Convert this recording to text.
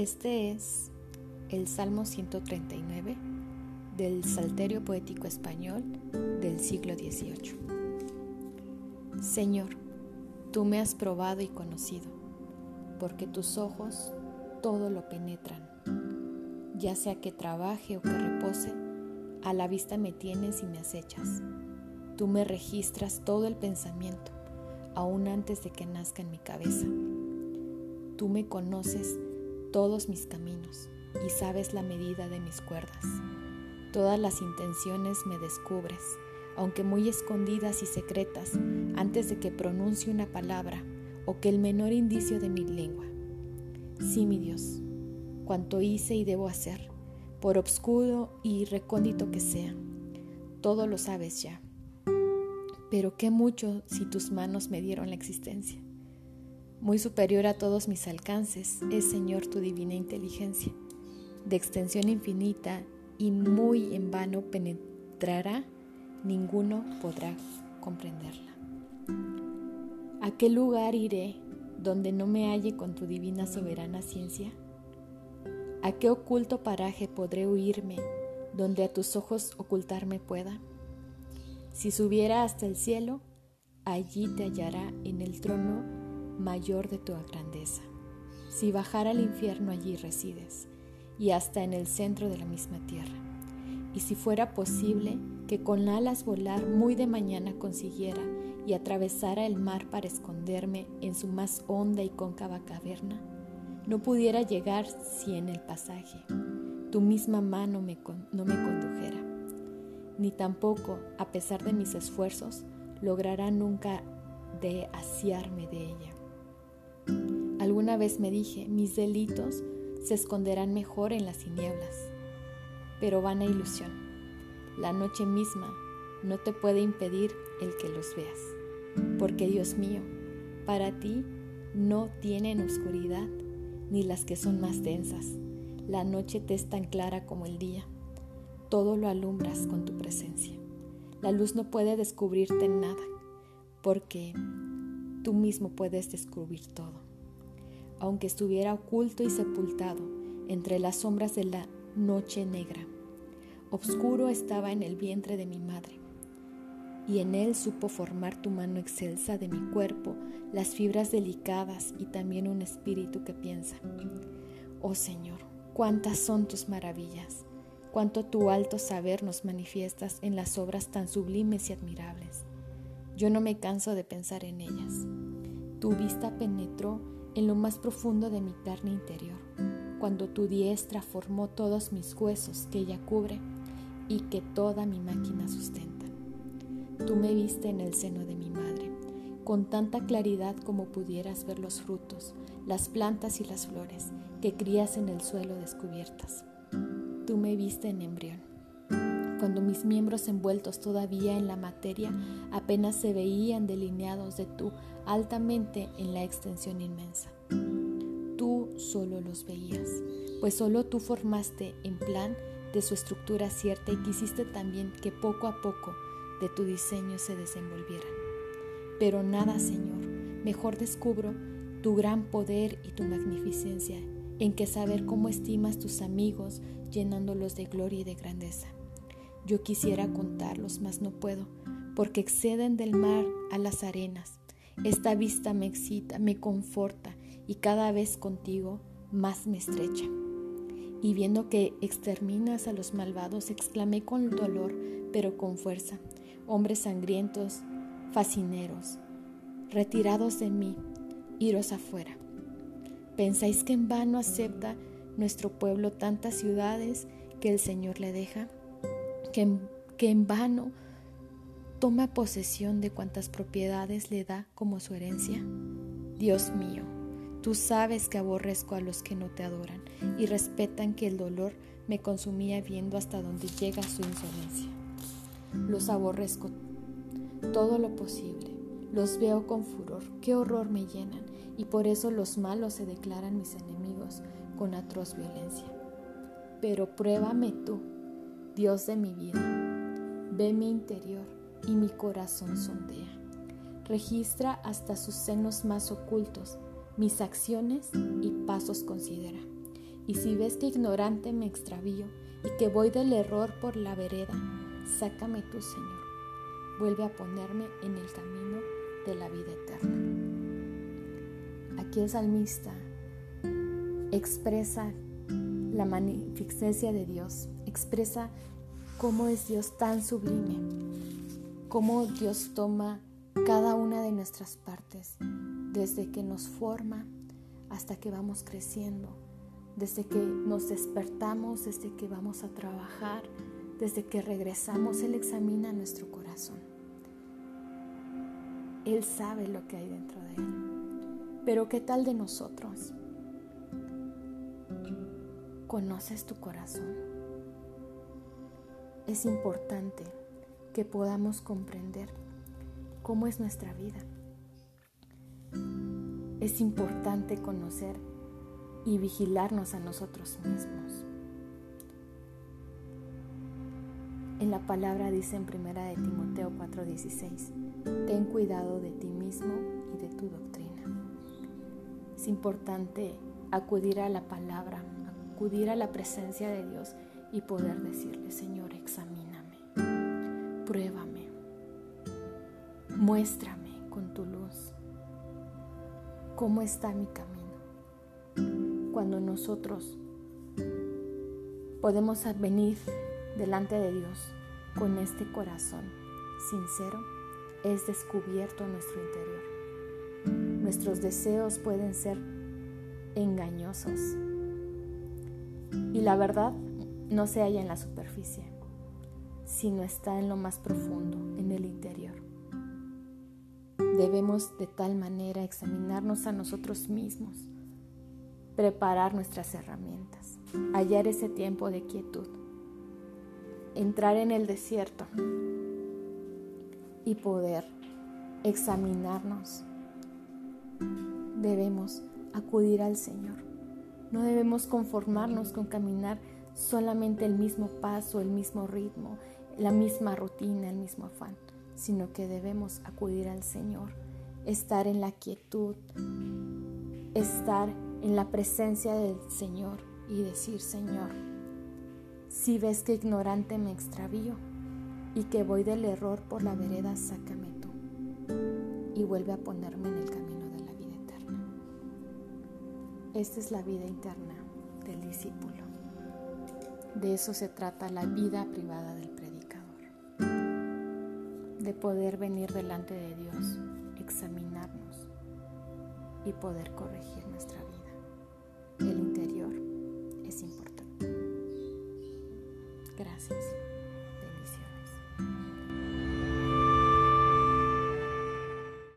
Este es el Salmo 139 del Salterio Poético Español del siglo XVIII. Señor, tú me has probado y conocido, porque tus ojos todo lo penetran. Ya sea que trabaje o que repose, a la vista me tienes y me acechas. Tú me registras todo el pensamiento, aún antes de que nazca en mi cabeza. Tú me conoces todos mis caminos y sabes la medida de mis cuerdas. Todas las intenciones me descubres, aunque muy escondidas y secretas, antes de que pronuncie una palabra o que el menor indicio de mi lengua. Sí, mi Dios, cuanto hice y debo hacer, por obscuro y recóndito que sea, todo lo sabes ya. Pero qué mucho si tus manos me dieron la existencia. Muy superior a todos mis alcances es, Señor, tu divina inteligencia, de extensión infinita y muy en vano penetrará, ninguno podrá comprenderla. ¿A qué lugar iré donde no me halle con tu divina soberana ciencia? ¿A qué oculto paraje podré huirme donde a tus ojos ocultarme pueda? Si subiera hasta el cielo, allí te hallará en el trono mayor de tu grandeza. Si bajara al infierno allí resides, y hasta en el centro de la misma tierra. Y si fuera posible que con alas volar muy de mañana consiguiera y atravesara el mar para esconderme en su más honda y cóncava caverna, no pudiera llegar si en el pasaje tu misma mano me no me condujera, ni tampoco, a pesar de mis esfuerzos, logrará nunca de asiarme de ella. Alguna vez me dije, mis delitos se esconderán mejor en las tinieblas. Pero vana ilusión, la noche misma no te puede impedir el que los veas, porque Dios mío, para ti no tienen oscuridad ni las que son más densas. La noche te es tan clara como el día. Todo lo alumbras con tu presencia. La luz no puede descubrirte nada, porque tú mismo puedes descubrir todo. Aunque estuviera oculto y sepultado entre las sombras de la noche negra, obscuro estaba en el vientre de mi madre, y en él supo formar tu mano excelsa de mi cuerpo, las fibras delicadas y también un espíritu que piensa. Oh Señor, cuántas son tus maravillas, cuánto tu alto saber nos manifiestas en las obras tan sublimes y admirables. Yo no me canso de pensar en ellas. Tu vista penetró en lo más profundo de mi carne interior, cuando tu diestra formó todos mis huesos que ella cubre y que toda mi máquina sustenta. Tú me viste en el seno de mi madre, con tanta claridad como pudieras ver los frutos, las plantas y las flores que crías en el suelo descubiertas. Tú me viste en embrión cuando mis miembros envueltos todavía en la materia apenas se veían delineados de tú altamente en la extensión inmensa. Tú solo los veías, pues solo tú formaste en plan de su estructura cierta y quisiste también que poco a poco de tu diseño se desenvolvieran. Pero nada, Señor, mejor descubro tu gran poder y tu magnificencia, en que saber cómo estimas tus amigos llenándolos de gloria y de grandeza. Yo quisiera contarlos, mas no puedo, porque exceden del mar a las arenas. Esta vista me excita, me conforta y cada vez contigo más me estrecha. Y viendo que exterminas a los malvados, exclamé con dolor, pero con fuerza, hombres sangrientos, fascineros, retirados de mí, iros afuera. ¿Pensáis que en vano acepta nuestro pueblo tantas ciudades que el Señor le deja? Que, en vano toma posesión de cuantas propiedades le da como su herencia? Dios mío, tú sabes que aborrezco a los que no te adoran y respetan que el dolor me consumía viendo hasta dónde llega su insolencia. Los aborrezco todo lo posible, los veo con furor, qué horror me llenan, y por eso los malos se declaran mis enemigos con atroz violencia. Pero pruébame tú, Dios de mi vida, ve mi interior y mi corazón sondea. Registra hasta sus senos más ocultos mis acciones y pasos considera. Y si ves que ignorante me extravío y que voy del error por la vereda, sácame tú, Señor. Vuelve a ponerme en el camino de la vida eterna. Aquí el salmista expresa la magnificencia de Dios, expresa cómo es Dios tan sublime, cómo Dios toma cada una de nuestras partes, desde que nos forma hasta que vamos creciendo, desde que nos despertamos, desde que vamos a trabajar, desde que regresamos, Él examina nuestro corazón. Él sabe lo que hay dentro de Él. Pero ¿qué tal de nosotros? ¿Conoces tu corazón? Es importante que podamos comprender cómo es nuestra vida. Es importante conocer y vigilarnos a nosotros mismos. En la palabra dice en primera de Timoteo 4:16, ten cuidado de ti mismo y de tu doctrina. Es importante acudir a la palabra, acudir a la presencia de Dios y poder decirle, Señor, examíname, pruébame, muéstrame con tu luz cómo está mi camino. Cuando nosotros podemos venir delante de Dios con este corazón sincero, es descubierto nuestro interior. Nuestros deseos pueden ser engañosos y la verdad no se halla en la superficie, sino está en lo más profundo, en el interior. Debemos de tal manera examinarnos a nosotros mismos, preparar nuestras herramientas, hallar ese tiempo de quietud, entrar en el desierto y poder examinarnos. Debemos acudir al Señor. No debemos conformarnos con caminar solamente el mismo paso, el mismo ritmo, la misma rutina, el mismo afán, sino que debemos acudir al Señor, estar en la quietud, estar en la presencia del Señor y decir, Señor, si ves que ignorante me extravío y que voy del error por la vereda, sácame tú y vuelve a ponerme en el camino de la vida eterna. Esta es la vida interna del discípulo. De eso se trata la vida privada del predicador. De poder venir delante de Dios, examinarnos y poder corregir nuestra vida. El interior es importante. Gracias.